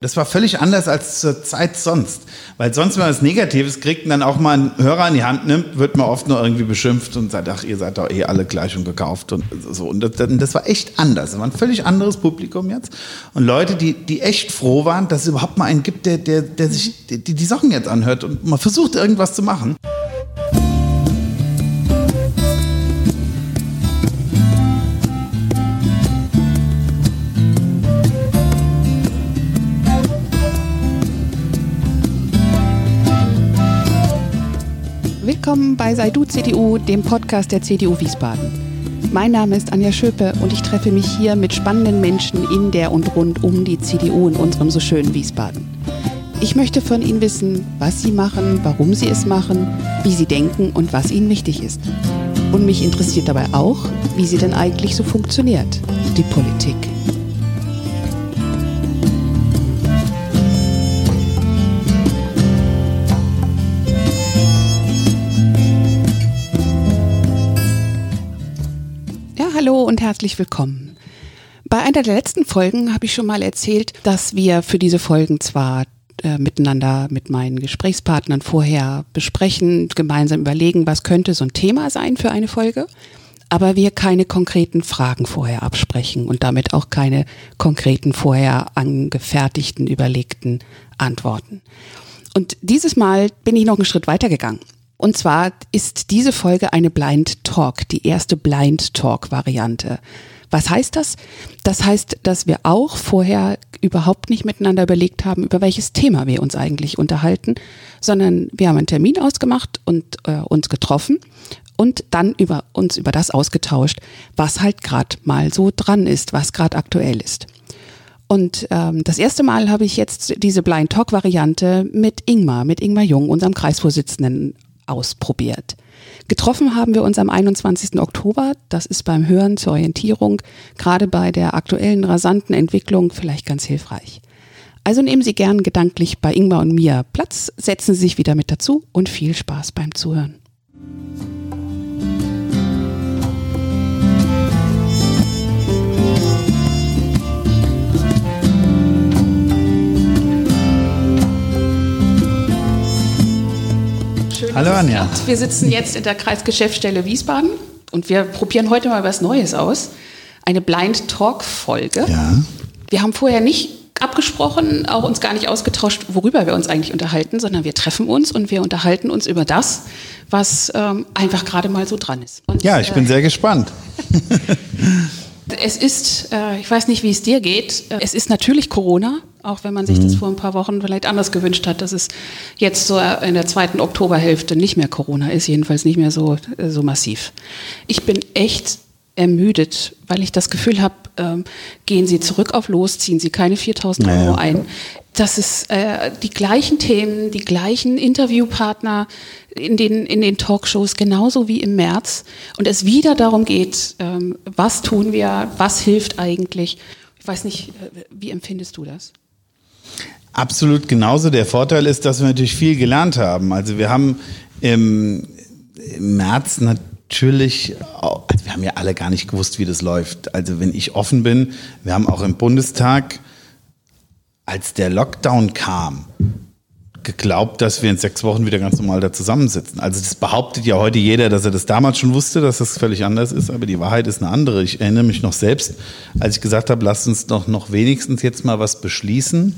Das war völlig anders als zur Zeit sonst. Weil sonst, wenn man was Negatives kriegt und dann auch mal einen Hörer in die Hand nimmt, wird man oft nur irgendwie beschimpft und sagt, ach, ihr seid doch eh alle gleich und gekauft und so. Und das, das war echt anders. Das war ein völlig anderes Publikum jetzt. Und Leute, die, die echt froh waren, dass es überhaupt mal einen gibt, der, der, der sich die, die Sachen jetzt anhört und mal versucht, irgendwas zu machen. Willkommen bei Sei du CDU, dem Podcast der CDU Wiesbaden. Mein Name ist Anja Schöpe und ich treffe mich hier mit spannenden Menschen in der und rund um die CDU in unserem so schönen Wiesbaden. Ich möchte von Ihnen wissen, was Sie machen, warum Sie es machen, wie Sie denken und was Ihnen wichtig ist. Und mich interessiert dabei auch, wie sie denn eigentlich so funktioniert, die Politik. Hallo und herzlich willkommen. Bei einer der letzten Folgen habe ich schon mal erzählt, dass wir für diese Folgen zwar äh, miteinander mit meinen Gesprächspartnern vorher besprechen, gemeinsam überlegen, was könnte so ein Thema sein für eine Folge, aber wir keine konkreten Fragen vorher absprechen und damit auch keine konkreten vorher angefertigten, überlegten Antworten. Und dieses Mal bin ich noch einen Schritt weiter gegangen. Und zwar ist diese Folge eine Blind Talk, die erste Blind Talk Variante. Was heißt das? Das heißt, dass wir auch vorher überhaupt nicht miteinander überlegt haben, über welches Thema wir uns eigentlich unterhalten, sondern wir haben einen Termin ausgemacht und äh, uns getroffen und dann über uns über das ausgetauscht, was halt gerade mal so dran ist, was gerade aktuell ist. Und ähm, das erste Mal habe ich jetzt diese Blind Talk Variante mit Ingmar, mit Ingmar Jung, unserem Kreisvorsitzenden, ausprobiert. Getroffen haben wir uns am 21. Oktober. Das ist beim Hören zur Orientierung, gerade bei der aktuellen rasanten Entwicklung vielleicht ganz hilfreich. Also nehmen Sie gern gedanklich bei Ingmar und mir Platz, setzen Sie sich wieder mit dazu und viel Spaß beim Zuhören. Hallo Anja. Wir sitzen jetzt in der Kreisgeschäftsstelle Wiesbaden und wir probieren heute mal was Neues aus. Eine Blind Talk Folge. Ja. Wir haben vorher nicht abgesprochen, auch uns gar nicht ausgetauscht, worüber wir uns eigentlich unterhalten, sondern wir treffen uns und wir unterhalten uns über das, was ähm, einfach gerade mal so dran ist. Und, ja, ich bin äh, sehr gespannt. es ist, äh, ich weiß nicht, wie es dir geht, es ist natürlich Corona. Auch wenn man sich mhm. das vor ein paar Wochen vielleicht anders gewünscht hat, dass es jetzt so in der zweiten Oktoberhälfte nicht mehr Corona ist, jedenfalls nicht mehr so, so massiv. Ich bin echt ermüdet, weil ich das Gefühl habe, ähm, gehen Sie zurück auf los, ziehen Sie keine 4000 naja. Euro ein. Das ist äh, die gleichen Themen, die gleichen Interviewpartner in den, in den Talkshows, genauso wie im März. Und es wieder darum geht, ähm, was tun wir, was hilft eigentlich. Ich weiß nicht, äh, wie empfindest du das? Absolut genauso. Der Vorteil ist, dass wir natürlich viel gelernt haben. Also wir haben im, im März natürlich, also wir haben ja alle gar nicht gewusst, wie das läuft. Also wenn ich offen bin, wir haben auch im Bundestag, als der Lockdown kam, geglaubt, dass wir in sechs Wochen wieder ganz normal da zusammensitzen. Also das behauptet ja heute jeder, dass er das damals schon wusste, dass das völlig anders ist, aber die Wahrheit ist eine andere. Ich erinnere mich noch selbst, als ich gesagt habe, lasst uns doch noch wenigstens jetzt mal was beschließen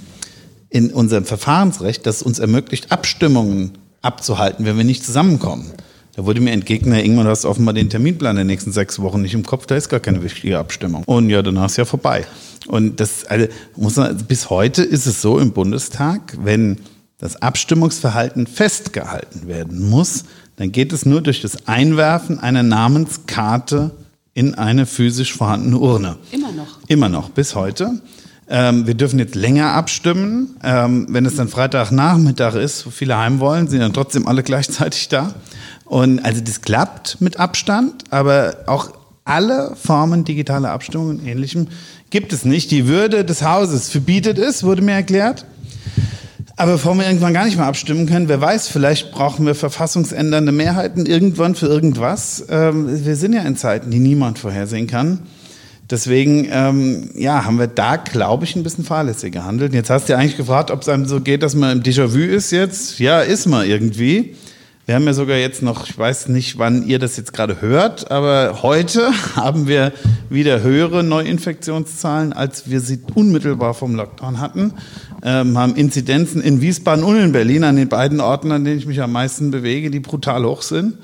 in unserem Verfahrensrecht, das uns ermöglicht, Abstimmungen abzuhalten, wenn wir nicht zusammenkommen. Da wurde mir entgegnet, Herr Ingmann, du hast offenbar den Terminplan der nächsten sechs Wochen nicht im Kopf, da ist gar keine wichtige Abstimmung. Und ja, danach ist ja vorbei. Und das, also, muss man, bis heute ist es so im Bundestag, wenn das Abstimmungsverhalten festgehalten werden muss, dann geht es nur durch das Einwerfen einer Namenskarte in eine physisch vorhandene Urne. Immer noch. Immer noch, bis heute. Ähm, wir dürfen jetzt länger abstimmen. Ähm, wenn es dann Freitagnachmittag ist, wo viele heim wollen, sind dann trotzdem alle gleichzeitig da. Und also das klappt mit Abstand, aber auch alle Formen digitaler Abstimmung und ähnlichem gibt es nicht. Die Würde des Hauses verbietet es, wurde mir erklärt. Aber bevor wir irgendwann gar nicht mehr abstimmen können, wer weiß, vielleicht brauchen wir verfassungsändernde Mehrheiten irgendwann für irgendwas. Ähm, wir sind ja in Zeiten, die niemand vorhersehen kann Deswegen, ähm, ja, haben wir da, glaube ich, ein bisschen fahrlässig gehandelt. Jetzt hast du ja eigentlich gefragt, ob es einem so geht, dass man im Déjà-vu ist jetzt. Ja, ist man irgendwie. Wir haben ja sogar jetzt noch, ich weiß nicht, wann ihr das jetzt gerade hört, aber heute haben wir wieder höhere Neuinfektionszahlen, als wir sie unmittelbar vom Lockdown hatten. Ähm, haben Inzidenzen in Wiesbaden und in Berlin, an den beiden Orten, an denen ich mich am meisten bewege, die brutal hoch sind.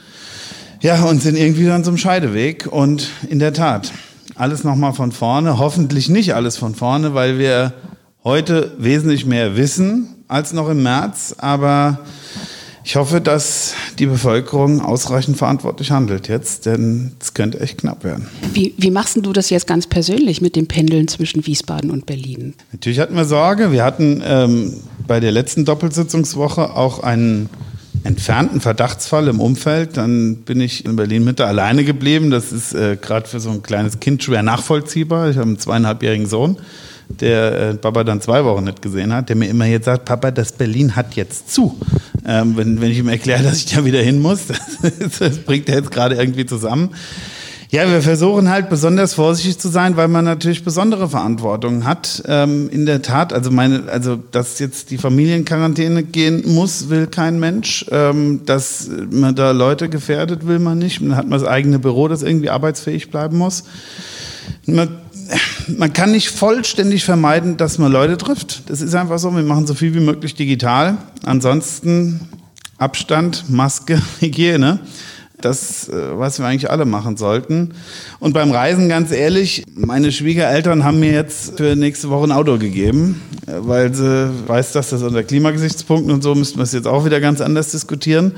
Ja, und sind irgendwie an so einem Scheideweg. Und in der Tat, alles nochmal von vorne. Hoffentlich nicht alles von vorne, weil wir heute wesentlich mehr wissen als noch im März. Aber ich hoffe, dass die Bevölkerung ausreichend verantwortlich handelt jetzt, denn es könnte echt knapp werden. Wie, wie machst du das jetzt ganz persönlich mit dem Pendeln zwischen Wiesbaden und Berlin? Natürlich hatten wir Sorge. Wir hatten ähm, bei der letzten Doppelsitzungswoche auch einen entfernten Verdachtsfall im Umfeld, dann bin ich in Berlin Mitte alleine geblieben. Das ist äh, gerade für so ein kleines Kind schwer nachvollziehbar. Ich habe einen zweieinhalbjährigen Sohn, der äh, Papa dann zwei Wochen nicht gesehen hat, der mir immer jetzt sagt, Papa, das Berlin hat jetzt zu. Ähm, wenn, wenn ich ihm erkläre, dass ich da wieder hin muss, das, das bringt er jetzt gerade irgendwie zusammen. Ja, wir versuchen halt besonders vorsichtig zu sein, weil man natürlich besondere Verantwortung hat. Ähm, in der Tat, also meine, also dass jetzt die Familienquarantäne gehen muss, will kein Mensch. Ähm, dass man da Leute gefährdet, will man nicht. Man hat man das eigene Büro, das irgendwie arbeitsfähig bleiben muss. Man, man kann nicht vollständig vermeiden, dass man Leute trifft. Das ist einfach so. Wir machen so viel wie möglich digital. Ansonsten Abstand, Maske, Hygiene das, äh, was wir eigentlich alle machen sollten. Und beim Reisen, ganz ehrlich, meine Schwiegereltern haben mir jetzt für nächste Woche ein Auto gegeben, äh, weil sie weiß, dass das unter Klimagesichtspunkten und so müssten wir es jetzt auch wieder ganz anders diskutieren.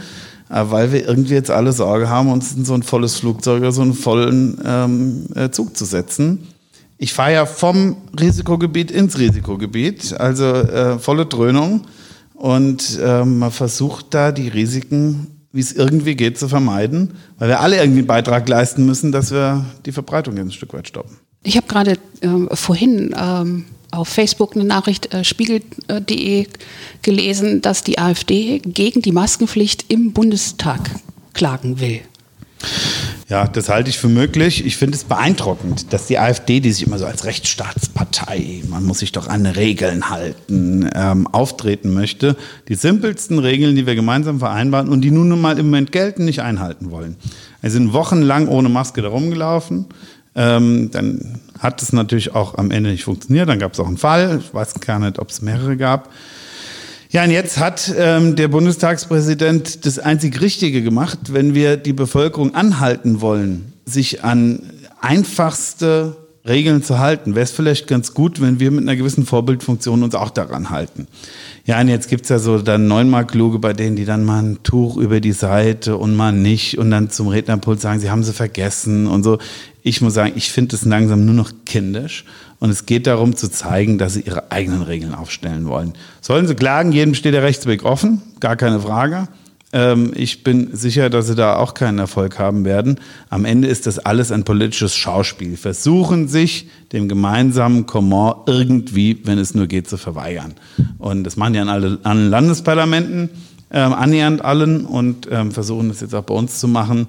Äh, weil wir irgendwie jetzt alle Sorge haben, uns in so ein volles Flugzeug oder so einen vollen ähm, Zug zu setzen. Ich fahre ja vom Risikogebiet ins Risikogebiet, also äh, volle Dröhnung. Und äh, man versucht da die Risiken wie es irgendwie geht, zu vermeiden, weil wir alle irgendwie einen Beitrag leisten müssen, dass wir die Verbreitung jetzt ein Stück weit stoppen. Ich habe gerade äh, vorhin ähm, auf Facebook eine Nachricht äh, spiegel.de gelesen, dass die AfD gegen die Maskenpflicht im Bundestag klagen will. Ja, das halte ich für möglich. Ich finde es beeindruckend, dass die AfD, die sich immer so als Rechtsstaatspartei, man muss sich doch an Regeln halten, ähm, auftreten möchte, die simpelsten Regeln, die wir gemeinsam vereinbaren und die nun mal im Moment gelten, nicht einhalten wollen. Wir sind wochenlang ohne Maske da rumgelaufen. Ähm, dann hat es natürlich auch am Ende nicht funktioniert. Dann gab es auch einen Fall. Ich weiß gar nicht, ob es mehrere gab. Ja, und jetzt hat ähm, der Bundestagspräsident das einzig Richtige gemacht, wenn wir die Bevölkerung anhalten wollen, sich an einfachste Regeln zu halten. Wäre es vielleicht ganz gut, wenn wir mit einer gewissen Vorbildfunktion uns auch daran halten. Ja, und jetzt gibt's ja so dann neunmal Kluge bei denen, die dann mal ein Tuch über die Seite und mal nicht und dann zum Rednerpult sagen, sie haben sie vergessen und so. Ich muss sagen, ich finde es langsam nur noch kindisch. Und es geht darum zu zeigen, dass sie ihre eigenen Regeln aufstellen wollen. Sollen sie klagen, jedem steht der Rechtsweg offen, gar keine Frage. Ähm, ich bin sicher, dass sie da auch keinen Erfolg haben werden. Am Ende ist das alles ein politisches Schauspiel. Versuchen sich dem gemeinsamen Comment irgendwie, wenn es nur geht, zu verweigern. Und das machen die an allen Landesparlamenten, ähm, annähernd allen und ähm, versuchen das jetzt auch bei uns zu machen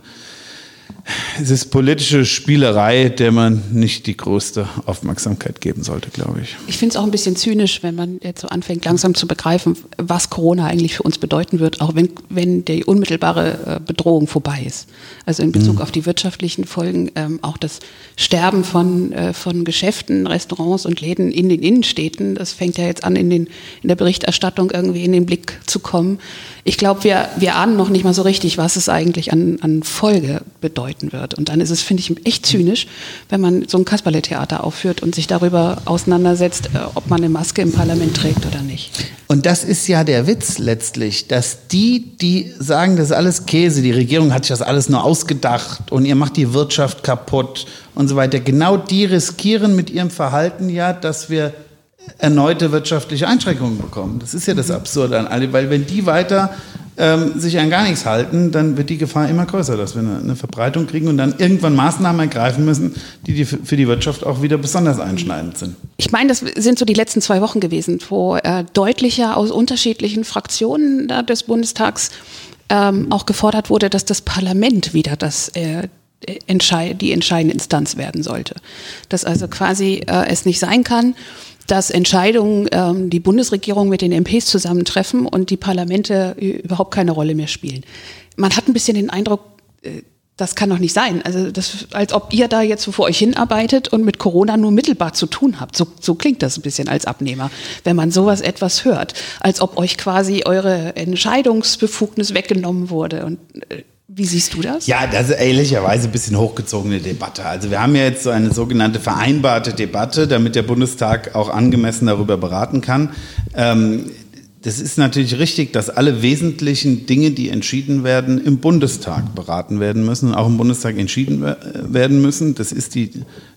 es ist politische Spielerei, der man nicht die größte Aufmerksamkeit geben sollte, glaube ich. Ich finde es auch ein bisschen zynisch, wenn man jetzt so anfängt, langsam zu begreifen, was Corona eigentlich für uns bedeuten wird, auch wenn, wenn die unmittelbare äh, Bedrohung vorbei ist. Also in Bezug mhm. auf die wirtschaftlichen Folgen, ähm, auch das Sterben von, äh, von Geschäften, Restaurants und Läden in den Innenstädten, das fängt ja jetzt an, in, den, in der Berichterstattung irgendwie in den Blick zu kommen. Ich glaube, wir, wir ahnen noch nicht mal so richtig, was es eigentlich an, an Folge bedeuten wird. Und dann ist es, finde ich, echt zynisch, wenn man so ein Kasperle-Theater aufführt und sich darüber auseinandersetzt, äh, ob man eine Maske im Parlament trägt oder nicht. Und das ist ja der Witz letztlich, dass die, die sagen, das ist alles Käse, die Regierung hat sich das alles nur ausgedacht und ihr macht die Wirtschaft kaputt und so weiter, genau die riskieren mit ihrem Verhalten ja, dass wir erneute wirtschaftliche Einschränkungen bekommen. Das ist ja das Absurde an alle, weil wenn die weiter ähm, sich an gar nichts halten, dann wird die Gefahr immer größer, dass wir eine, eine Verbreitung kriegen und dann irgendwann Maßnahmen ergreifen müssen, die, die für die Wirtschaft auch wieder besonders einschneidend sind. Ich meine, das sind so die letzten zwei Wochen gewesen, wo äh, deutlicher aus unterschiedlichen Fraktionen äh, des Bundestags ähm, auch gefordert wurde, dass das Parlament wieder das äh, entscheid die entscheidende Instanz werden sollte. Dass also quasi äh, es nicht sein kann, dass Entscheidungen ähm, die Bundesregierung mit den MPs zusammentreffen und die Parlamente überhaupt keine Rolle mehr spielen. Man hat ein bisschen den Eindruck, äh, das kann doch nicht sein. Also das, als ob ihr da jetzt so vor euch hinarbeitet und mit Corona nur mittelbar zu tun habt. So, so klingt das ein bisschen als Abnehmer, wenn man sowas etwas hört. Als ob euch quasi eure Entscheidungsbefugnis weggenommen wurde. Und äh, wie siehst du das? Ja, das ist ehrlicherweise ein bisschen hochgezogene Debatte. Also wir haben ja jetzt so eine sogenannte vereinbarte Debatte, damit der Bundestag auch angemessen darüber beraten kann. Ähm, das ist natürlich richtig, dass alle wesentlichen Dinge, die entschieden werden, im Bundestag beraten werden müssen und auch im Bundestag entschieden werden müssen. Das ist die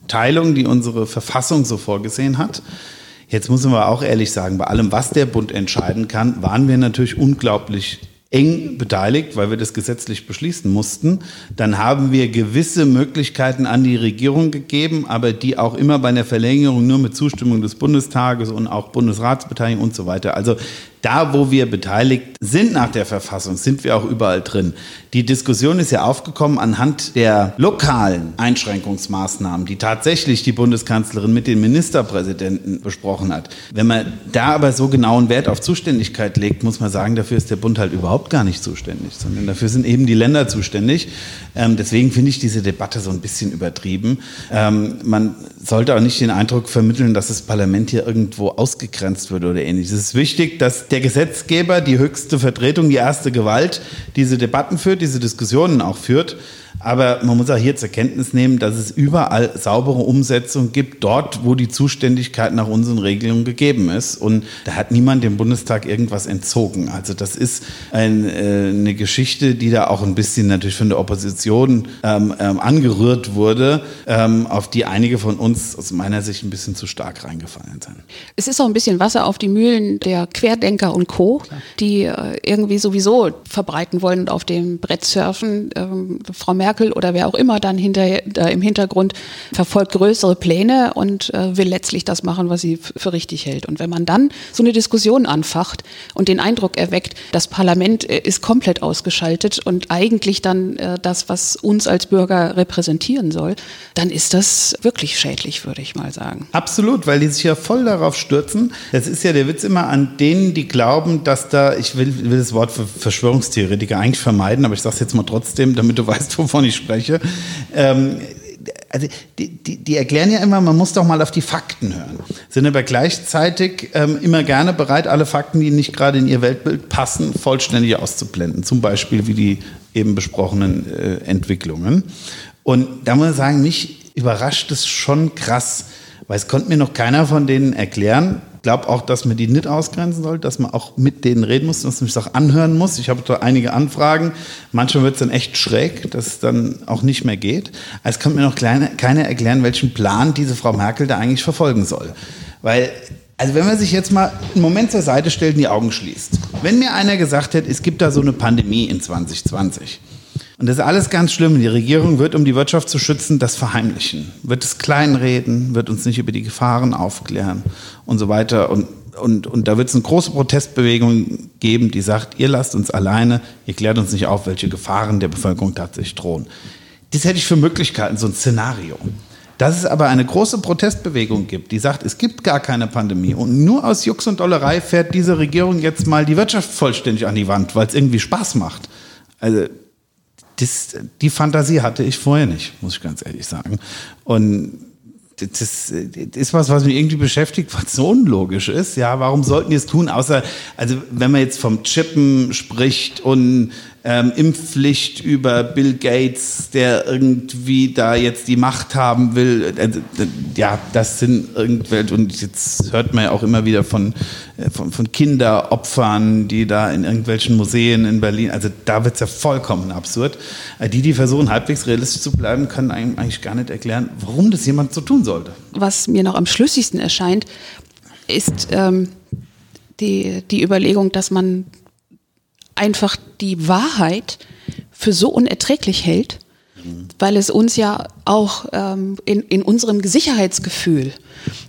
Teilung, die unsere Verfassung so vorgesehen hat. Jetzt muss man auch ehrlich sagen, bei allem, was der Bund entscheiden kann, waren wir natürlich unglaublich eng beteiligt, weil wir das gesetzlich beschließen mussten. Dann haben wir gewisse Möglichkeiten an die Regierung gegeben, aber die auch immer bei einer Verlängerung nur mit Zustimmung des Bundestages und auch Bundesratsbeteiligung und so weiter. Also da, wo wir beteiligt sind nach der Verfassung, sind wir auch überall drin. Die Diskussion ist ja aufgekommen anhand der lokalen Einschränkungsmaßnahmen, die tatsächlich die Bundeskanzlerin mit den Ministerpräsidenten besprochen hat. Wenn man da aber so genauen Wert auf Zuständigkeit legt, muss man sagen, dafür ist der Bund halt überhaupt gar nicht zuständig, sondern dafür sind eben die Länder zuständig. Ähm, deswegen finde ich diese Debatte so ein bisschen übertrieben. Ähm, man sollte auch nicht den Eindruck vermitteln, dass das Parlament hier irgendwo ausgegrenzt wird oder ähnliches. Es ist wichtig, dass der Gesetzgeber, die höchste Vertretung, die erste Gewalt, diese Debatten führt, diese Diskussionen auch führt. Aber man muss auch hier zur Kenntnis nehmen, dass es überall saubere Umsetzung gibt, dort, wo die Zuständigkeit nach unseren Regelungen gegeben ist. Und da hat niemand dem Bundestag irgendwas entzogen. Also das ist ein, äh, eine Geschichte, die da auch ein bisschen natürlich von der Opposition ähm, ähm, angerührt wurde, ähm, auf die einige von uns aus meiner Sicht ein bisschen zu stark reingefallen sind. Es ist auch ein bisschen Wasser auf die Mühlen der Querdenker und Co., Klar. die äh, irgendwie sowieso verbreiten wollen und auf dem Brett surfen. Ähm, Frau Merkel Merkel oder wer auch immer dann hinter, äh, im Hintergrund verfolgt größere Pläne und äh, will letztlich das machen, was sie für richtig hält. Und wenn man dann so eine Diskussion anfacht und den Eindruck erweckt, das Parlament äh, ist komplett ausgeschaltet und eigentlich dann äh, das, was uns als Bürger repräsentieren soll, dann ist das wirklich schädlich, würde ich mal sagen. Absolut, weil die sich ja voll darauf stürzen. Das ist ja der Witz immer an denen, die glauben, dass da, ich will, will das Wort für Verschwörungstheoretiker eigentlich vermeiden, aber ich sage es jetzt mal trotzdem, damit du weißt, wovon ich spreche. Ähm, also die, die, die, erklären ja immer, man muss doch mal auf die Fakten hören, sind aber gleichzeitig ähm, immer gerne bereit, alle Fakten, die nicht gerade in ihr Weltbild passen, vollständig auszublenden. Zum Beispiel wie die eben besprochenen äh, Entwicklungen. Und da muss ich sagen, mich überrascht es schon krass, weil es konnte mir noch keiner von denen erklären, glaube auch, dass man die nicht ausgrenzen soll, dass man auch mit denen reden muss, dass man sich auch anhören muss. Ich habe da einige Anfragen. Manchmal wird es dann echt schräg, dass es dann auch nicht mehr geht. Es kann mir noch kleine, keiner erklären, welchen Plan diese Frau Merkel da eigentlich verfolgen soll. Weil also wenn man sich jetzt mal einen Moment zur Seite stellt und die Augen schließt. Wenn mir einer gesagt hätte, es gibt da so eine Pandemie in 2020 und das ist alles ganz schlimm. Die Regierung wird, um die Wirtschaft zu schützen, das verheimlichen, wird es kleinreden, wird uns nicht über die Gefahren aufklären und so weiter. Und, und, und da wird es eine große Protestbewegung geben, die sagt, ihr lasst uns alleine, ihr klärt uns nicht auf, welche Gefahren der Bevölkerung tatsächlich drohen. Das hätte ich für Möglichkeiten, so ein Szenario. Dass es aber eine große Protestbewegung gibt, die sagt, es gibt gar keine Pandemie und nur aus Jux und Dollerei fährt diese Regierung jetzt mal die Wirtschaft vollständig an die Wand, weil es irgendwie Spaß macht. Also das, die Fantasie hatte ich vorher nicht, muss ich ganz ehrlich sagen. Und das, das ist was, was mich irgendwie beschäftigt, was so unlogisch ist. Ja, warum sollten die es tun? Außer, also wenn man jetzt vom Chippen spricht und ähm, Impfpflicht über Bill Gates, der irgendwie da jetzt die Macht haben will. Äh, ja, das sind irgendwelche, und jetzt hört man ja auch immer wieder von, äh, von, von Kinderopfern, die da in irgendwelchen Museen in Berlin, also da wird es ja vollkommen absurd. Äh, die, die versuchen, halbwegs realistisch zu bleiben, können eigentlich gar nicht erklären, warum das jemand so tun sollte. Was mir noch am schlüssigsten erscheint, ist ähm, die, die Überlegung, dass man einfach die Wahrheit für so unerträglich hält, weil es uns ja auch ähm, in, in unserem Sicherheitsgefühl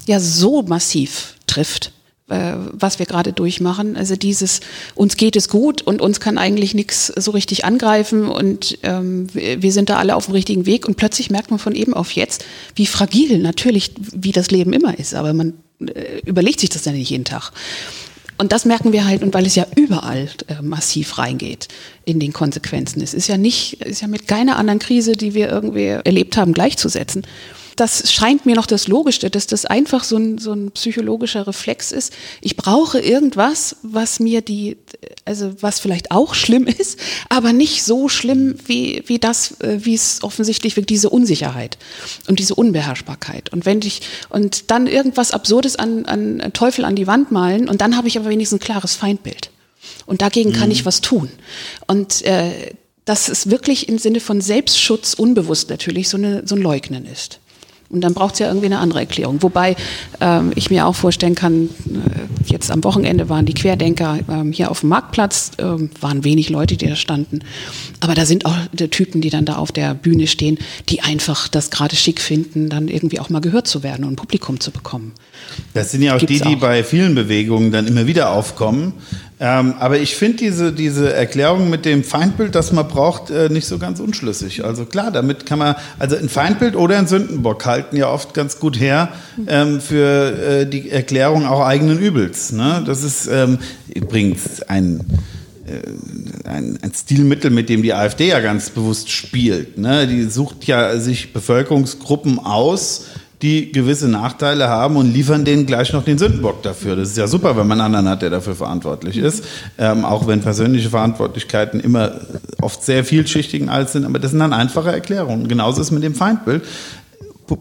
ja so massiv trifft, äh, was wir gerade durchmachen. Also dieses, uns geht es gut und uns kann eigentlich nichts so richtig angreifen und ähm, wir sind da alle auf dem richtigen Weg und plötzlich merkt man von eben auf jetzt, wie fragil natürlich, wie das Leben immer ist, aber man äh, überlegt sich das ja nicht jeden Tag. Und das merken wir halt, und weil es ja überall äh, massiv reingeht in den Konsequenzen. Es ist ja nicht, ist ja mit keiner anderen Krise, die wir irgendwie erlebt haben, gleichzusetzen das scheint mir noch das Logischste, dass das einfach so ein, so ein psychologischer Reflex ist. Ich brauche irgendwas, was mir die, also was vielleicht auch schlimm ist, aber nicht so schlimm wie, wie das, äh, wie es offensichtlich wirkt, diese Unsicherheit und diese Unbeherrschbarkeit. Und wenn ich, und dann irgendwas Absurdes an, an Teufel an die Wand malen und dann habe ich aber wenigstens ein klares Feindbild. Und dagegen mhm. kann ich was tun. Und äh, dass es wirklich im Sinne von Selbstschutz unbewusst natürlich so, eine, so ein Leugnen ist. Und dann braucht es ja irgendwie eine andere Erklärung. Wobei ähm, ich mir auch vorstellen kann, äh, jetzt am Wochenende waren die Querdenker ähm, hier auf dem Marktplatz, ähm, waren wenig Leute, die da standen. Aber da sind auch die Typen, die dann da auf der Bühne stehen, die einfach das gerade schick finden, dann irgendwie auch mal gehört zu werden und ein Publikum zu bekommen. Das sind ja auch Gibt's die, die auch. bei vielen Bewegungen dann immer wieder aufkommen. Ähm, aber ich finde diese, diese Erklärung mit dem Feindbild, das man braucht, äh, nicht so ganz unschlüssig. Also klar, damit kann man, also ein Feindbild oder ein Sündenbock halten ja oft ganz gut her ähm, für äh, die Erklärung auch eigenen Übels. Ne? Das ist ähm, übrigens ein äh, ein, ein, Stilmittel, mit dem die AfD ja ganz bewusst spielt. Ne? Die sucht ja sich Bevölkerungsgruppen aus, die gewisse Nachteile haben und liefern denen gleich noch den Sündenbock dafür. Das ist ja super, wenn man einen anderen hat, der dafür verantwortlich ist. Ähm, auch wenn persönliche Verantwortlichkeiten immer oft sehr vielschichtigen alt sind, aber das sind dann einfache Erklärungen. Genauso ist mit dem Feindbild.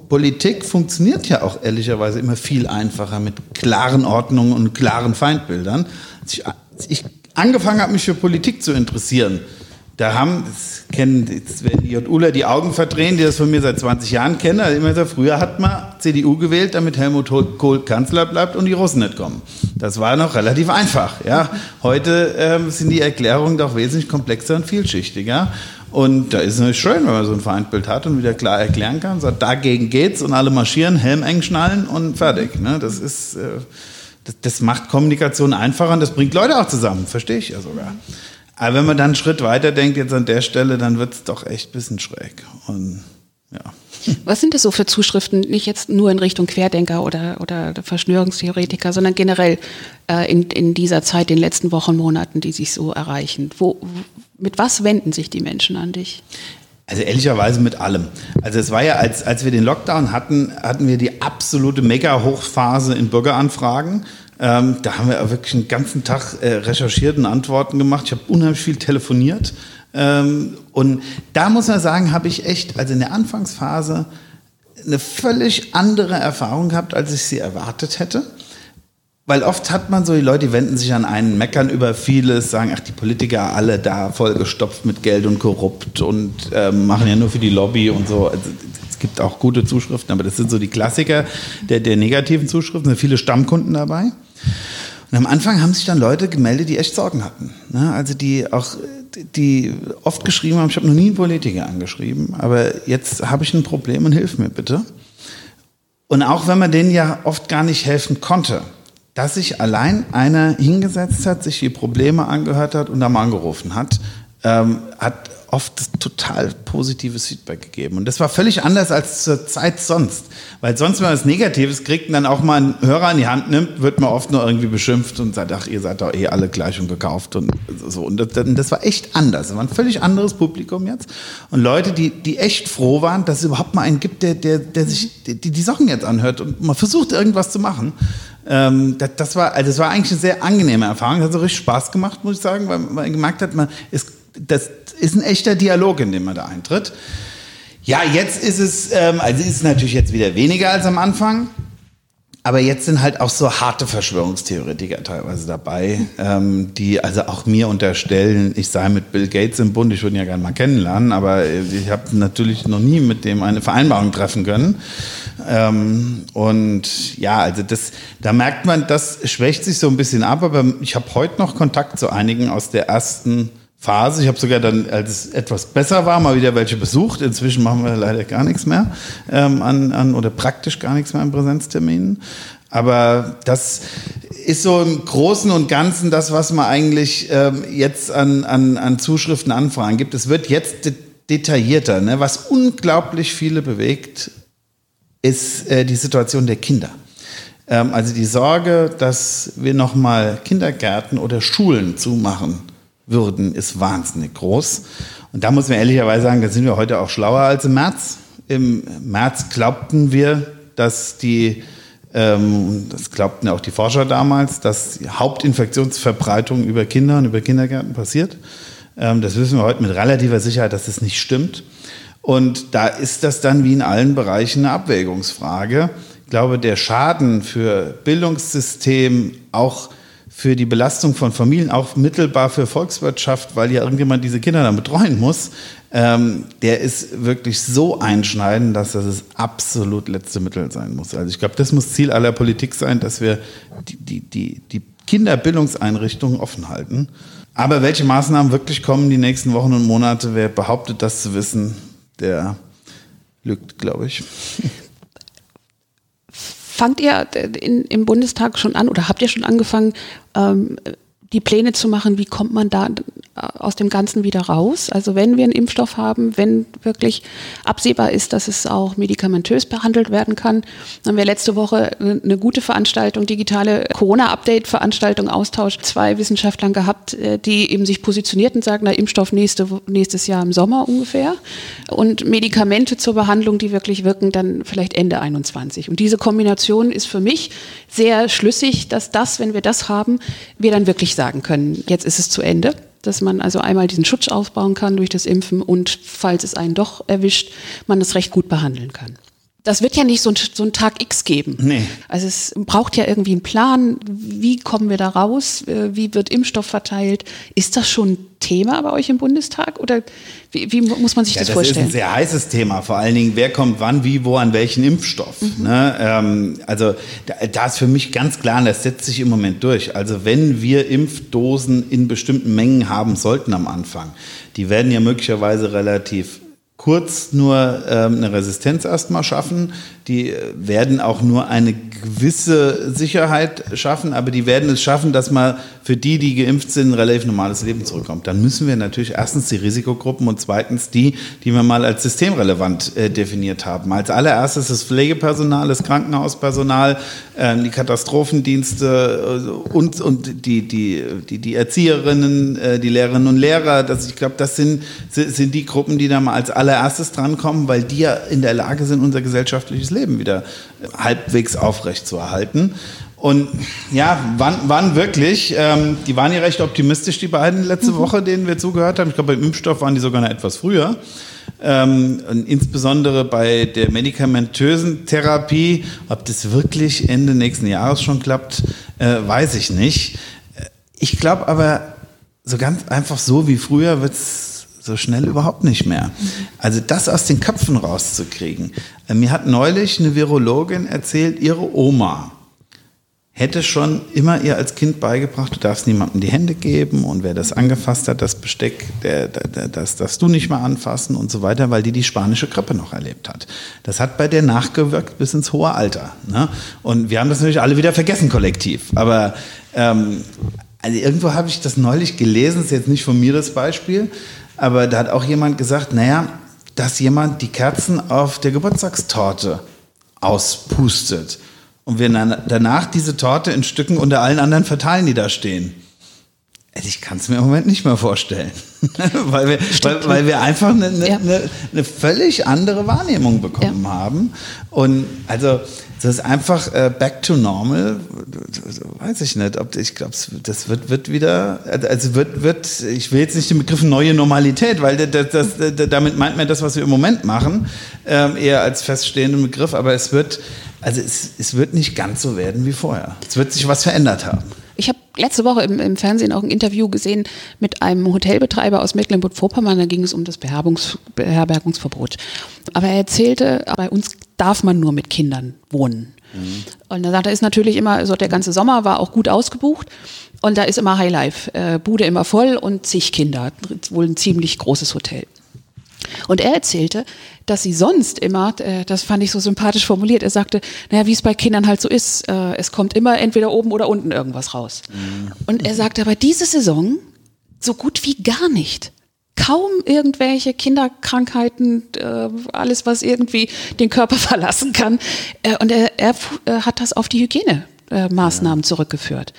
Politik funktioniert ja auch ehrlicherweise immer viel einfacher mit klaren Ordnungen und klaren Feindbildern. Als ich, als ich angefangen habe, mich für Politik zu interessieren, da haben, das kennen, jetzt werden die JUler die Augen verdrehen, die das von mir seit 20 Jahren kennen. Also immer so, früher hat man CDU gewählt, damit Helmut Kohl Kanzler bleibt und die Russen nicht kommen. Das war noch relativ einfach. Ja. Heute ähm, sind die Erklärungen doch wesentlich komplexer und vielschichtiger. Und da ist es natürlich schön, wenn man so ein Feindbild hat und wieder klar erklären kann, sagt, dagegen geht's und alle marschieren, Helm eng schnallen und fertig. Ne? Das ist, äh, das, das macht Kommunikation einfacher und das bringt Leute auch zusammen, verstehe ich ja sogar. Aber wenn man dann einen Schritt weiter denkt, jetzt an der Stelle, dann wird es doch echt ein bisschen schräg. Und ja. Was sind das so für Zuschriften, nicht jetzt nur in Richtung Querdenker oder, oder Verschwörungstheoretiker, sondern generell äh, in, in dieser Zeit, den letzten Wochen, Monaten, die sich so erreichen? Wo, mit was wenden sich die Menschen an dich? Also ehrlicherweise mit allem. Also es war ja, als, als wir den Lockdown hatten, hatten wir die absolute Mega-Hochphase in Bürgeranfragen. Ähm, da haben wir wirklich einen ganzen Tag äh, recherchiert und Antworten gemacht. Ich habe unheimlich viel telefoniert. Ähm, und da muss man sagen, habe ich echt, also in der Anfangsphase, eine völlig andere Erfahrung gehabt, als ich sie erwartet hätte. Weil oft hat man so, die Leute die wenden sich an einen, meckern über vieles, sagen, ach, die Politiker alle da vollgestopft mit Geld und korrupt und ähm, machen ja nur für die Lobby und so. Also, gibt auch gute Zuschriften, aber das sind so die Klassiker der, der negativen Zuschriften. Da sind viele Stammkunden dabei. Und am Anfang haben sich dann Leute gemeldet, die echt Sorgen hatten. Ne? Also die auch, die oft geschrieben haben, ich habe noch nie einen Politiker angeschrieben, aber jetzt habe ich ein Problem und hilf mir bitte. Und auch wenn man denen ja oft gar nicht helfen konnte, dass sich allein einer hingesetzt hat, sich die Probleme angehört hat und dann mal angerufen hat, ähm, hat oft total positives Feedback gegeben. Und das war völlig anders als zur Zeit sonst. Weil sonst, wenn man was Negatives kriegt und dann auch mal einen Hörer in die Hand nimmt, wird man oft nur irgendwie beschimpft und sagt, ach, ihr seid doch eh alle gleich und gekauft und so. Und das, das war echt anders. Das war ein völlig anderes Publikum jetzt. Und Leute, die, die echt froh waren, dass es überhaupt mal einen gibt, der, der, der sich die, die Sachen jetzt anhört und mal versucht, irgendwas zu machen. Ähm, das, das, war, also das war eigentlich eine sehr angenehme Erfahrung. Das hat so richtig Spaß gemacht, muss ich sagen, weil man gemerkt hat, man, es, das, ist ein echter Dialog, in dem man da eintritt. Ja, jetzt ist es, ähm, also ist es natürlich jetzt wieder weniger als am Anfang. Aber jetzt sind halt auch so harte Verschwörungstheoretiker teilweise dabei, ähm, die also auch mir unterstellen, ich sei mit Bill Gates im Bund, ich würde ihn ja gerne mal kennenlernen, aber ich habe natürlich noch nie mit dem eine Vereinbarung treffen können. Ähm, und ja, also das, da merkt man, das schwächt sich so ein bisschen ab, aber ich habe heute noch Kontakt zu einigen aus der ersten Phase. Ich habe sogar dann, als es etwas besser war, mal wieder welche besucht. Inzwischen machen wir leider gar nichts mehr ähm, an, an oder praktisch gar nichts mehr an Präsenzterminen. Aber das ist so im Großen und Ganzen das, was man eigentlich ähm, jetzt an, an, an Zuschriften anfragen gibt. Es wird jetzt de detaillierter. Ne? Was unglaublich viele bewegt, ist äh, die Situation der Kinder. Ähm, also die Sorge, dass wir nochmal Kindergärten oder Schulen zumachen würden, ist wahnsinnig groß. Und da muss man ehrlicherweise sagen, da sind wir heute auch schlauer als im März. Im März glaubten wir, dass die ähm, das glaubten auch die Forscher damals, dass die Hauptinfektionsverbreitung über Kinder und über Kindergärten passiert. Ähm, das wissen wir heute mit relativer Sicherheit, dass das nicht stimmt. Und da ist das dann wie in allen Bereichen eine Abwägungsfrage. Ich glaube, der Schaden für Bildungssystem, auch für die Belastung von Familien, auch mittelbar für Volkswirtschaft, weil ja irgendjemand diese Kinder dann betreuen muss, ähm, der ist wirklich so einschneidend, dass das das absolut letzte Mittel sein muss. Also ich glaube, das muss Ziel aller Politik sein, dass wir die, die, die, die Kinderbildungseinrichtungen offen halten. Aber welche Maßnahmen wirklich kommen die nächsten Wochen und Monate, wer behauptet, das zu wissen, der lügt, glaube ich. Fangt ihr in, im Bundestag schon an oder habt ihr schon angefangen, ähm, die Pläne zu machen, wie kommt man da aus dem Ganzen wieder raus? Also wenn wir einen Impfstoff haben, wenn wirklich absehbar ist, dass es auch medikamentös behandelt werden kann, haben wir letzte Woche eine gute Veranstaltung, digitale Corona-Update-Veranstaltung, Austausch, zwei Wissenschaftlern gehabt, äh, die eben sich positionierten, sagen, na, Impfstoff nächste, nächstes Jahr im Sommer ungefähr und Medikamente zur Behandlung, die wirklich wirken, dann vielleicht Ende 21. Und diese Kombination ist für mich sehr schlüssig, dass das, wenn wir das haben, wir dann wirklich sagen können, jetzt ist es zu Ende dass man also einmal diesen Schutz aufbauen kann durch das Impfen und falls es einen doch erwischt, man das recht gut behandeln kann. Das wird ja nicht so ein, so ein Tag X geben. Nee. Also es braucht ja irgendwie einen Plan. Wie kommen wir da raus? Äh, wie wird Impfstoff verteilt? Ist das schon Thema bei euch im Bundestag oder wie, wie muss man sich ja, das, das vorstellen? Das ist ein sehr heißes Thema. Vor allen Dingen, wer kommt wann, wie, wo, an welchen Impfstoff. Mhm. Ne? Ähm, also da, da, ist für mich ganz klar, und das setzt sich im Moment durch. Also wenn wir Impfdosen in bestimmten Mengen haben sollten am Anfang, die werden ja möglicherweise relativ kurz nur ähm, eine Resistenz erstmal schaffen. Die äh, werden auch nur eine gewisse Sicherheit schaffen, aber die werden es schaffen, dass man für die, die geimpft sind, ein relativ normales Leben zurückkommt. Dann müssen wir natürlich erstens die Risikogruppen und zweitens die, die wir mal als systemrelevant äh, definiert haben. Als allererstes das Pflegepersonal, das Krankenhauspersonal, äh, die Katastrophendienste äh, und, und die, die, die, die Erzieherinnen, äh, die Lehrerinnen und Lehrer. Das, ich glaube, das sind, sind die Gruppen, die da mal als allererstes drankommen, weil die ja in der Lage sind, unser gesellschaftliches Leben wieder halbwegs aufrechtzuerhalten. Und ja, wann, wann wirklich? Ähm, die waren ja recht optimistisch, die beiden letzte mhm. Woche, denen wir zugehört haben. Ich glaube, beim Impfstoff waren die sogar noch etwas früher. Ähm, insbesondere bei der medikamentösen Therapie, ob das wirklich Ende nächsten Jahres schon klappt, äh, weiß ich nicht. Ich glaube aber, so ganz einfach so wie früher wird es so schnell überhaupt nicht mehr. Also das aus den Köpfen rauszukriegen. Äh, mir hat neulich eine Virologin erzählt, ihre Oma hätte schon immer ihr als Kind beigebracht, du darfst niemandem die Hände geben und wer das angefasst hat, das Besteck, der, der, das darfst du nicht mehr anfassen und so weiter, weil die die spanische Grippe noch erlebt hat. Das hat bei der nachgewirkt bis ins hohe Alter. Ne? Und wir haben das natürlich alle wieder vergessen kollektiv. Aber ähm, also irgendwo habe ich das neulich gelesen, ist jetzt nicht von mir das Beispiel, aber da hat auch jemand gesagt, naja, dass jemand die Kerzen auf der Geburtstagstorte auspustet und wir danach diese Torte in Stücken unter allen anderen verteilen, die da stehen. Also ich kann es mir im Moment nicht mehr vorstellen, weil, wir, weil, weil, wir einfach eine, eine, ja. eine, eine, völlig andere Wahrnehmung bekommen ja. haben. Und also das ist einfach äh, back to normal. Weiß ich nicht, ob ich glaube, das wird, wird wieder, also wird, wird, ich will jetzt nicht den Begriff neue Normalität, weil das, das, damit meint man das, was wir im Moment machen, ähm, eher als feststehenden Begriff, aber es wird, also es, es wird nicht ganz so werden wie vorher. Es wird sich was verändert haben. Ich habe letzte Woche im, im, Fernsehen auch ein Interview gesehen mit einem Hotelbetreiber aus Mecklenburg-Vorpommern. Da ging es um das Beherbergungsverbot. Aber er erzählte, bei uns darf man nur mit Kindern wohnen. Mhm. Und da sagt er, ist natürlich immer, also der ganze Sommer war auch gut ausgebucht. Und da ist immer Highlife. Äh, Bude immer voll und zig Kinder. Wohl ein ziemlich großes Hotel. Und er erzählte, dass sie sonst immer, äh, das fand ich so sympathisch formuliert, er sagte, naja, wie es bei Kindern halt so ist, äh, es kommt immer entweder oben oder unten irgendwas raus. Mhm. Und er sagte aber diese Saison so gut wie gar nicht kaum irgendwelche Kinderkrankheiten, äh, alles, was irgendwie den Körper verlassen kann. Äh, und er, er äh, hat das auf die Hygienemaßnahmen zurückgeführt.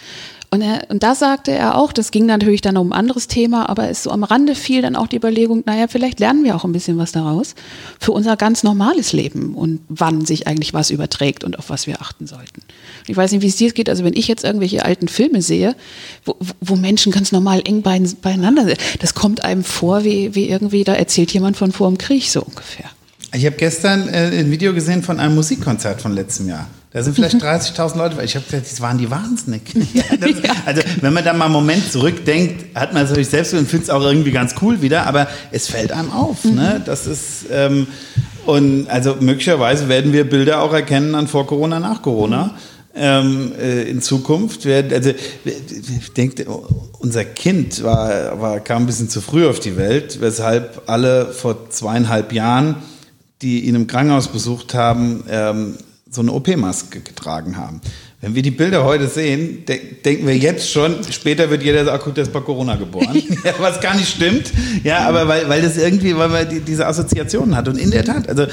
Und, er, und da sagte er auch, das ging natürlich dann um ein anderes Thema, aber es so am Rande fiel dann auch die Überlegung, naja, vielleicht lernen wir auch ein bisschen was daraus für unser ganz normales Leben und wann sich eigentlich was überträgt und auf was wir achten sollten. Ich weiß nicht, wie es dir geht, also wenn ich jetzt irgendwelche alten Filme sehe, wo, wo Menschen ganz normal eng beieinander sind, das kommt einem vor, wie, wie irgendwie, da erzählt jemand von vor dem Krieg so ungefähr. Ich habe gestern äh, ein Video gesehen von einem Musikkonzert von letztem Jahr. Da sind vielleicht 30.000 Leute, weil ich habe gesagt, das waren die Wahnsinnig. Ja, das, also wenn man da mal einen Moment zurückdenkt, hat man es natürlich selbst und findet es auch irgendwie ganz cool wieder, aber es fällt einem auf. Mhm. Ne? Das ist ähm, und also möglicherweise werden wir Bilder auch erkennen an vor Corona, nach Corona. Mhm. Ähm, äh, in Zukunft werden, also ich denke, unser Kind war, war, kam ein bisschen zu früh auf die Welt, weshalb alle vor zweieinhalb Jahren, die ihn im Krankenhaus besucht haben, ähm, so eine OP-Maske getragen haben. Wenn wir die Bilder heute sehen, de denken wir jetzt schon, später wird jeder sagen, guck, der ist bei Corona geboren. ja, was gar nicht stimmt. Ja, aber weil, weil das irgendwie, weil man die, diese Assoziationen hat. Und in der Tat, also äh,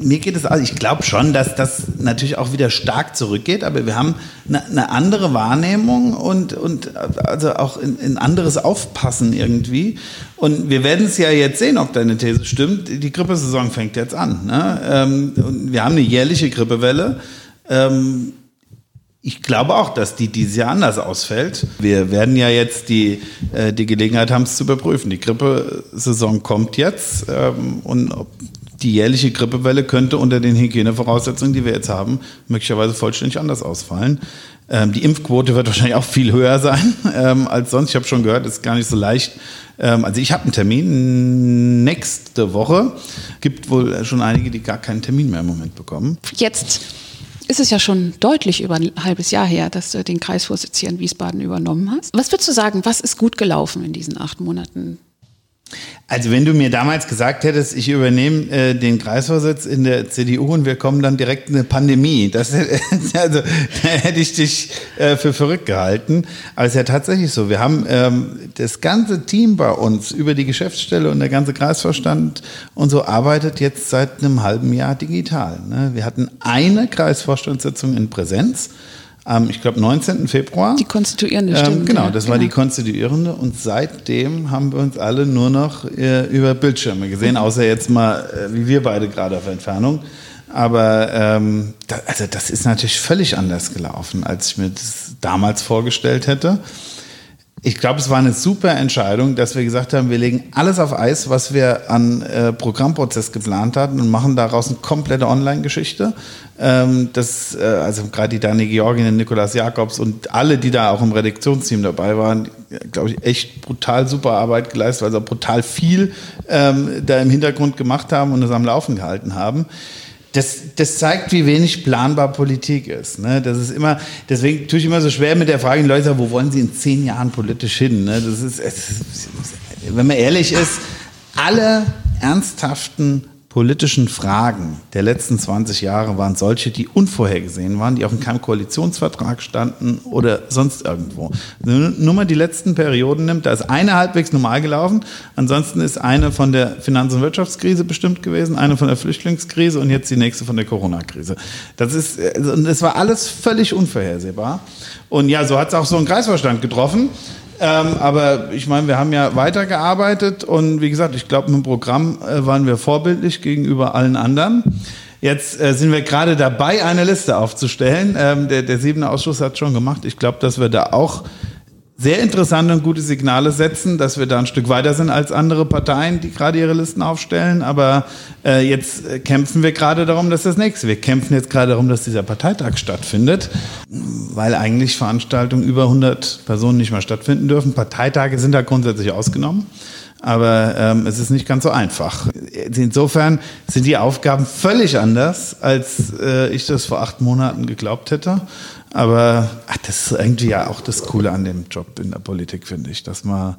mir geht es auch, ich glaube schon, dass das natürlich auch wieder stark zurückgeht, aber wir haben eine, eine andere Wahrnehmung und, und also auch ein, ein anderes Aufpassen irgendwie. Und wir werden es ja jetzt sehen, ob deine These stimmt. Die Grippesaison fängt jetzt an. Ne? Ähm, und wir haben eine jährliche Grippewelle. Ähm, ich glaube auch, dass die dieses Jahr anders ausfällt. Wir werden ja jetzt die, äh, die Gelegenheit haben, es zu überprüfen. Die Grippesaison kommt jetzt ähm, und die jährliche Grippewelle könnte unter den Hygienevoraussetzungen, die wir jetzt haben, möglicherweise vollständig anders ausfallen. Ähm, die Impfquote wird wahrscheinlich auch viel höher sein ähm, als sonst. Ich habe schon gehört, ist gar nicht so leicht. Ähm, also ich habe einen Termin nächste Woche. Gibt wohl schon einige, die gar keinen Termin mehr im Moment bekommen. Jetzt ist es ja schon deutlich über ein halbes Jahr her, dass du den Kreisvorsitz hier in Wiesbaden übernommen hast. Was würdest du sagen, was ist gut gelaufen in diesen acht Monaten also wenn du mir damals gesagt hättest, ich übernehme äh, den Kreisvorsitz in der CDU und wir kommen dann direkt in eine Pandemie, das, also, da hätte ich dich äh, für verrückt gehalten. Aber es ist ja tatsächlich so, wir haben ähm, das ganze Team bei uns über die Geschäftsstelle und der ganze Kreisvorstand und so arbeitet jetzt seit einem halben Jahr digital. Ne? Wir hatten eine Kreisvorstandssitzung in Präsenz am, ich glaube, 19. Februar. Die konstituierende, ähm, stimmt. Genau, das ja, war genau. die konstituierende und seitdem haben wir uns alle nur noch äh, über Bildschirme gesehen, mhm. außer jetzt mal, äh, wie wir beide gerade auf Entfernung. Aber ähm, da, also das ist natürlich völlig anders gelaufen, als ich mir das damals vorgestellt hätte ich glaube, es war eine super Entscheidung, dass wir gesagt haben, wir legen alles auf Eis, was wir an äh, Programmprozess geplant hatten und machen daraus eine komplette Online-Geschichte. Ähm, das, äh, also gerade die Dani Georgien, Nikolas Jakobs und alle, die da auch im Redaktionsteam dabei waren, glaube ich, echt brutal super Arbeit geleistet, auch brutal viel ähm, da im Hintergrund gemacht haben und es am Laufen gehalten haben das, das zeigt, wie wenig planbar Politik ist. Ne? Das ist immer, deswegen tue ich immer so schwer mit der Frage, Leute, wo wollen Sie in zehn Jahren politisch hin? Ne? Das ist, wenn man ehrlich ist, alle ernsthaften politischen Fragen der letzten 20 Jahre waren solche, die unvorhergesehen waren, die auch in keinem Koalitionsvertrag standen oder sonst irgendwo. Nur mal die letzten Perioden nimmt, da ist eine halbwegs normal gelaufen, ansonsten ist eine von der Finanz- und Wirtschaftskrise bestimmt gewesen, eine von der Flüchtlingskrise und jetzt die nächste von der Corona-Krise. Das ist, also, das war alles völlig unvorhersehbar. Und ja, so hat es auch so ein Kreisvorstand getroffen. Ähm, aber ich meine, wir haben ja weitergearbeitet und wie gesagt, ich glaube, mit dem Programm äh, waren wir vorbildlich gegenüber allen anderen. Jetzt äh, sind wir gerade dabei, eine Liste aufzustellen. Ähm, der, der siebene Ausschuss hat schon gemacht. Ich glaube, dass wir da auch sehr interessante und gute Signale setzen, dass wir da ein Stück weiter sind als andere Parteien, die gerade ihre Listen aufstellen. Aber äh, jetzt äh, kämpfen wir gerade darum, dass das nächste. Wir kämpfen jetzt gerade darum, dass dieser Parteitag stattfindet, weil eigentlich Veranstaltungen über 100 Personen nicht mehr stattfinden dürfen. Parteitage sind da grundsätzlich ausgenommen. Aber ähm, es ist nicht ganz so einfach. Insofern sind die Aufgaben völlig anders, als äh, ich das vor acht Monaten geglaubt hätte. Aber ach, das ist irgendwie ja auch das Coole an dem Job in der Politik, finde ich, dass man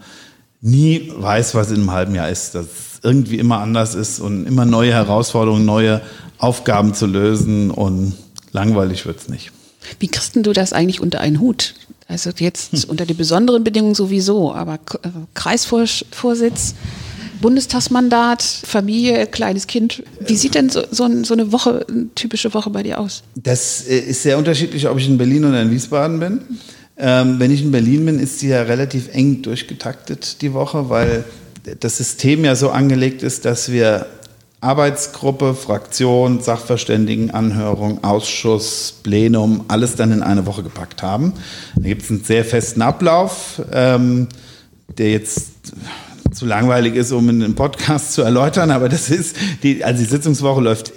nie weiß, was in einem halben Jahr ist. Dass es irgendwie immer anders ist und immer neue Herausforderungen, neue Aufgaben zu lösen und langweilig wird es nicht. Wie kriegst du das eigentlich unter einen Hut? Also jetzt hm. unter die besonderen Bedingungen sowieso, aber äh, Kreisvorsitz, Bundestagsmandat, Familie, kleines Kind. Wie sieht denn so, so, eine Woche, eine typische Woche bei dir aus? Das äh, ist sehr unterschiedlich, ob ich in Berlin oder in Wiesbaden bin. Ähm, wenn ich in Berlin bin, ist sie ja relativ eng durchgetaktet die Woche, weil das System ja so angelegt ist, dass wir Arbeitsgruppe, Fraktion, Sachverständigenanhörung, Ausschuss, Plenum, alles dann in eine Woche gepackt haben. Da gibt es einen sehr festen Ablauf, ähm, der jetzt zu langweilig ist, um in einem Podcast zu erläutern, aber das ist, die, also die Sitzungswoche läuft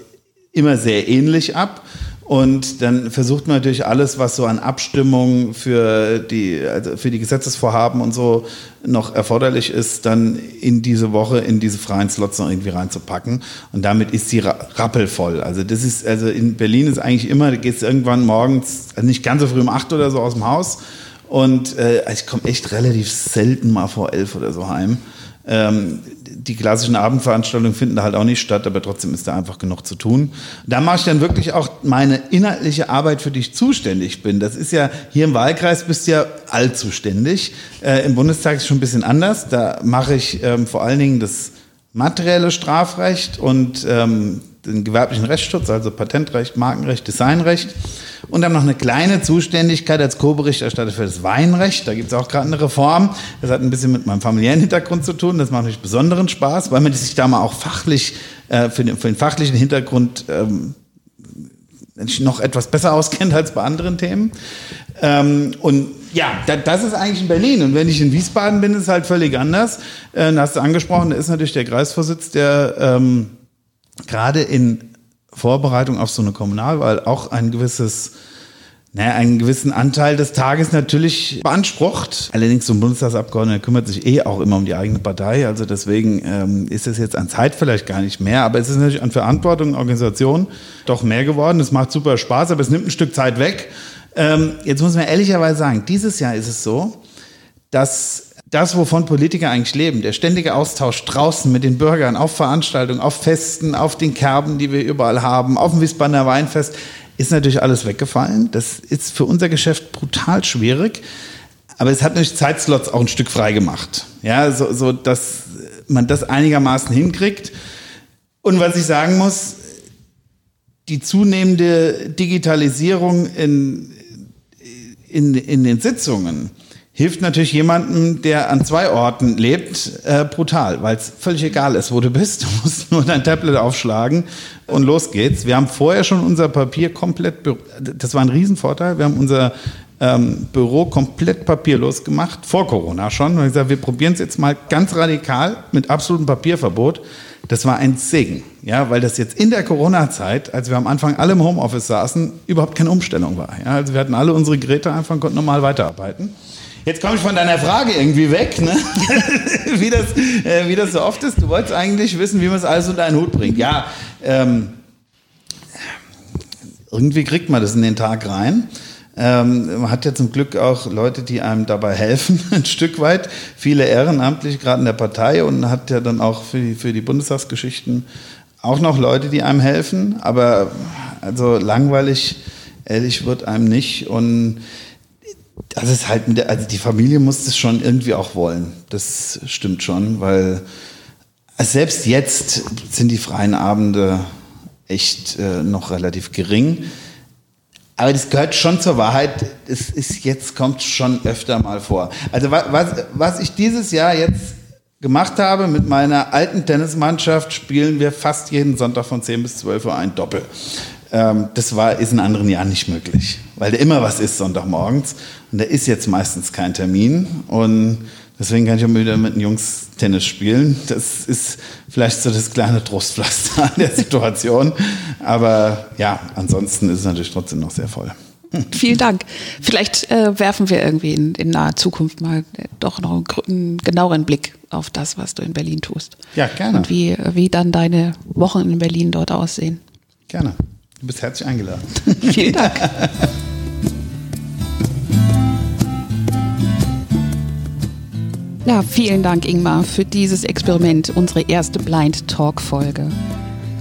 immer sehr ähnlich ab. Und dann versucht man natürlich alles, was so an Abstimmung für die, also für die Gesetzesvorhaben und so noch erforderlich ist, dann in diese Woche, in diese freien Slots noch irgendwie reinzupacken. Und damit ist sie rappelvoll. Also das ist, also in Berlin ist eigentlich immer, da geht irgendwann morgens, also nicht ganz so früh um acht oder so aus dem Haus. Und äh, ich komme echt relativ selten mal vor elf oder so heim. Ähm, die klassischen Abendveranstaltungen finden da halt auch nicht statt, aber trotzdem ist da einfach genug zu tun. Da mache ich dann wirklich auch meine inhaltliche Arbeit, für die ich zuständig bin. Das ist ja, hier im Wahlkreis bist du ja allzuständig. Äh, Im Bundestag ist es schon ein bisschen anders. Da mache ich ähm, vor allen Dingen das materielle Strafrecht und ähm, den gewerblichen Rechtsschutz, also Patentrecht, Markenrecht, Designrecht. Und dann noch eine kleine Zuständigkeit als Co-Berichterstatter für das Weinrecht. Da gibt es auch gerade eine Reform. Das hat ein bisschen mit meinem familiären Hintergrund zu tun. Das macht natürlich besonderen Spaß, weil man sich da mal auch fachlich, äh, für, den, für den fachlichen Hintergrund ähm, noch etwas besser auskennt als bei anderen Themen. Ähm, und ja, da, das ist eigentlich in Berlin. Und wenn ich in Wiesbaden bin, ist es halt völlig anders. Äh, hast du angesprochen, da ist natürlich der Kreisvorsitz, der ähm, gerade in Vorbereitung auf so eine Kommunalwahl auch ein gewisses naja, einen gewissen Anteil des Tages natürlich beansprucht. Allerdings so ein Bundestagsabgeordneter kümmert sich eh auch immer um die eigene Partei. Also deswegen ähm, ist es jetzt an Zeit vielleicht gar nicht mehr. Aber es ist natürlich an Verantwortung, Organisation doch mehr geworden. Es macht super Spaß, aber es nimmt ein Stück Zeit weg. Ähm, jetzt muss man ehrlicherweise sagen, dieses Jahr ist es so, dass das, wovon Politiker eigentlich leben, der ständige Austausch draußen mit den Bürgern auf Veranstaltungen, auf Festen, auf den Kerben, die wir überall haben, auf dem Wiesbadener Weinfest, ist natürlich alles weggefallen. Das ist für unser Geschäft brutal schwierig. Aber es hat natürlich Zeitslots auch ein Stück frei gemacht. Ja, so, so dass man das einigermaßen hinkriegt. Und was ich sagen muss, die zunehmende Digitalisierung in, in, in den Sitzungen, hilft natürlich jemandem, der an zwei Orten lebt, äh, brutal, weil es völlig egal ist, wo du bist. Du musst nur dein Tablet aufschlagen und los geht's. Wir haben vorher schon unser Papier komplett, das war ein Riesenvorteil, wir haben unser ähm, Büro komplett papierlos gemacht, vor Corona schon. Wir haben gesagt, wir probieren es jetzt mal ganz radikal mit absolutem Papierverbot. Das war ein Segen, ja, weil das jetzt in der Corona-Zeit, als wir am Anfang alle im Homeoffice saßen, überhaupt keine Umstellung war. Ja. Also wir hatten alle unsere Geräte einfach und konnten normal weiterarbeiten. Jetzt komme ich von deiner Frage irgendwie weg, ne? wie, das, äh, wie das so oft ist. Du wolltest eigentlich wissen, wie man es alles unter einen Hut bringt. Ja, ähm, irgendwie kriegt man das in den Tag rein. Ähm, man hat ja zum Glück auch Leute, die einem dabei helfen, ein Stück weit. Viele ehrenamtlich, gerade in der Partei und hat ja dann auch für die, für die Bundestagsgeschichten auch noch Leute, die einem helfen. Aber also langweilig, ehrlich, wird einem nicht. Und das ist halt also die Familie muss das schon irgendwie auch wollen. Das stimmt schon, weil also selbst jetzt sind die freien Abende echt äh, noch relativ gering. Aber das gehört schon zur Wahrheit. Es ist jetzt kommt schon öfter mal vor. Also was, was ich dieses Jahr jetzt gemacht habe mit meiner alten Tennismannschaft, spielen wir fast jeden Sonntag von 10 bis 12 Uhr ein Doppel. Ähm, das war, ist in anderen Jahren nicht möglich, weil da immer was ist Sonntagmorgens und da ist jetzt meistens kein Termin und deswegen kann ich auch wieder mit den Jungs Tennis spielen. Das ist vielleicht so das kleine Trostpflaster an der Situation, aber ja, ansonsten ist es natürlich trotzdem noch sehr voll. Vielen Dank. Vielleicht äh, werfen wir irgendwie in, in, naher Zukunft mal doch noch einen, einen, genaueren Blick auf das, was du in Berlin tust. Ja, gerne. Und wie, wie dann deine Wochen in Berlin dort aussehen. Gerne. Du bist herzlich eingeladen. Vielen Dank. Ja, vielen Dank, Ingmar, für dieses Experiment, unsere erste Blind Talk-Folge.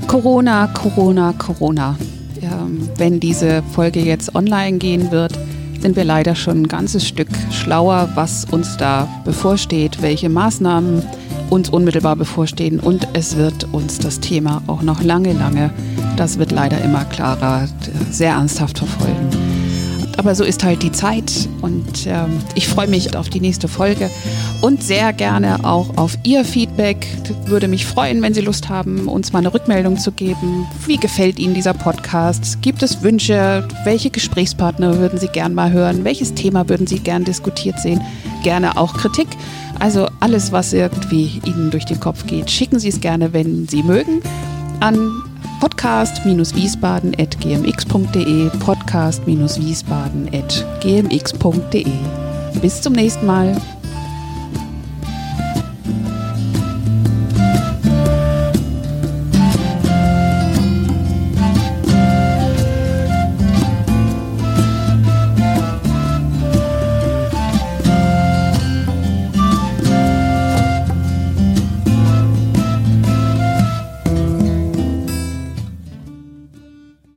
Corona, Corona, Corona. Ja, wenn diese Folge jetzt online gehen wird, sind wir leider schon ein ganzes Stück schlauer, was uns da bevorsteht, welche Maßnahmen uns unmittelbar bevorstehen und es wird uns das Thema auch noch lange, lange, das wird leider immer klarer, sehr ernsthaft verfolgen. Aber so ist halt die Zeit und äh, ich freue mich auf die nächste Folge und sehr gerne auch auf Ihr Feedback. Würde mich freuen, wenn Sie Lust haben, uns mal eine Rückmeldung zu geben. Wie gefällt Ihnen dieser Podcast? Gibt es Wünsche? Welche Gesprächspartner würden Sie gern mal hören? Welches Thema würden Sie gern diskutiert sehen? Gerne auch Kritik. Also alles, was irgendwie Ihnen durch den Kopf geht, schicken Sie es gerne, wenn Sie mögen, an podcast-wiesbaden.gmx.de, podcast-wiesbaden.gmx.de. Bis zum nächsten Mal.